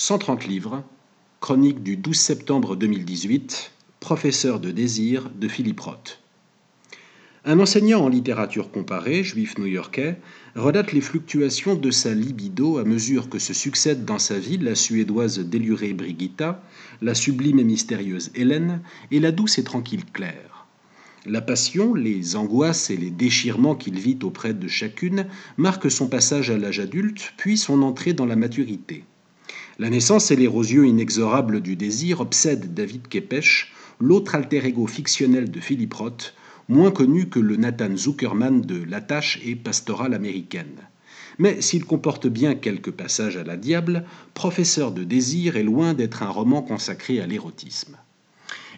130 livres, chronique du 12 septembre 2018, professeur de désir de Philippe Roth. Un enseignant en littérature comparée, juif new-yorkais, relate les fluctuations de sa libido à mesure que se succèdent dans sa vie la suédoise délurée Brigitta, la sublime et mystérieuse Hélène et la douce et tranquille Claire. La passion, les angoisses et les déchirements qu'il vit auprès de chacune marquent son passage à l'âge adulte, puis son entrée dans la maturité. La naissance et l'érosion inexorable du désir obsèdent David Kepech, l'autre alter ego fictionnel de Philip Roth, moins connu que le Nathan Zuckerman de l'attache et pastorale américaine. Mais s'il comporte bien quelques passages à la diable, Professeur de désir est loin d'être un roman consacré à l'érotisme.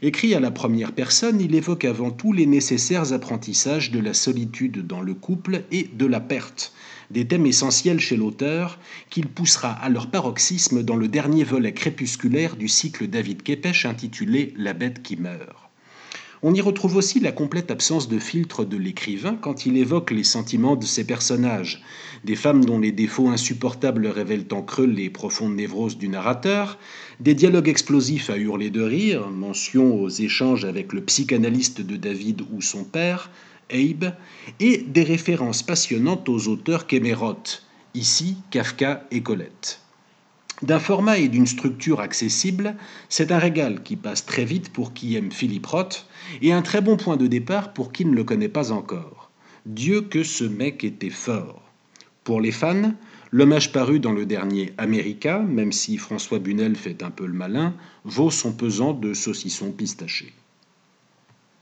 Écrit à la première personne, il évoque avant tout les nécessaires apprentissages de la solitude dans le couple et de la perte, des thèmes essentiels chez l'auteur qu'il poussera à leur paroxysme dans le dernier volet crépusculaire du cycle David Kepech intitulé La bête qui meurt. On y retrouve aussi la complète absence de filtre de l'écrivain quand il évoque les sentiments de ses personnages, des femmes dont les défauts insupportables révèlent en creux les profondes névroses du narrateur, des dialogues explosifs à hurler de rire, mention aux échanges avec le psychanalyste de David ou son père, Abe, et des références passionnantes aux auteurs qu'Emerot, ici Kafka et Colette. D'un format et d'une structure accessible, c'est un régal qui passe très vite pour qui aime Philippe Roth et un très bon point de départ pour qui ne le connaît pas encore. Dieu que ce mec était fort. Pour les fans, l'hommage paru dans le dernier America, même si François Bunel fait un peu le malin, vaut son pesant de saucisson pistaché.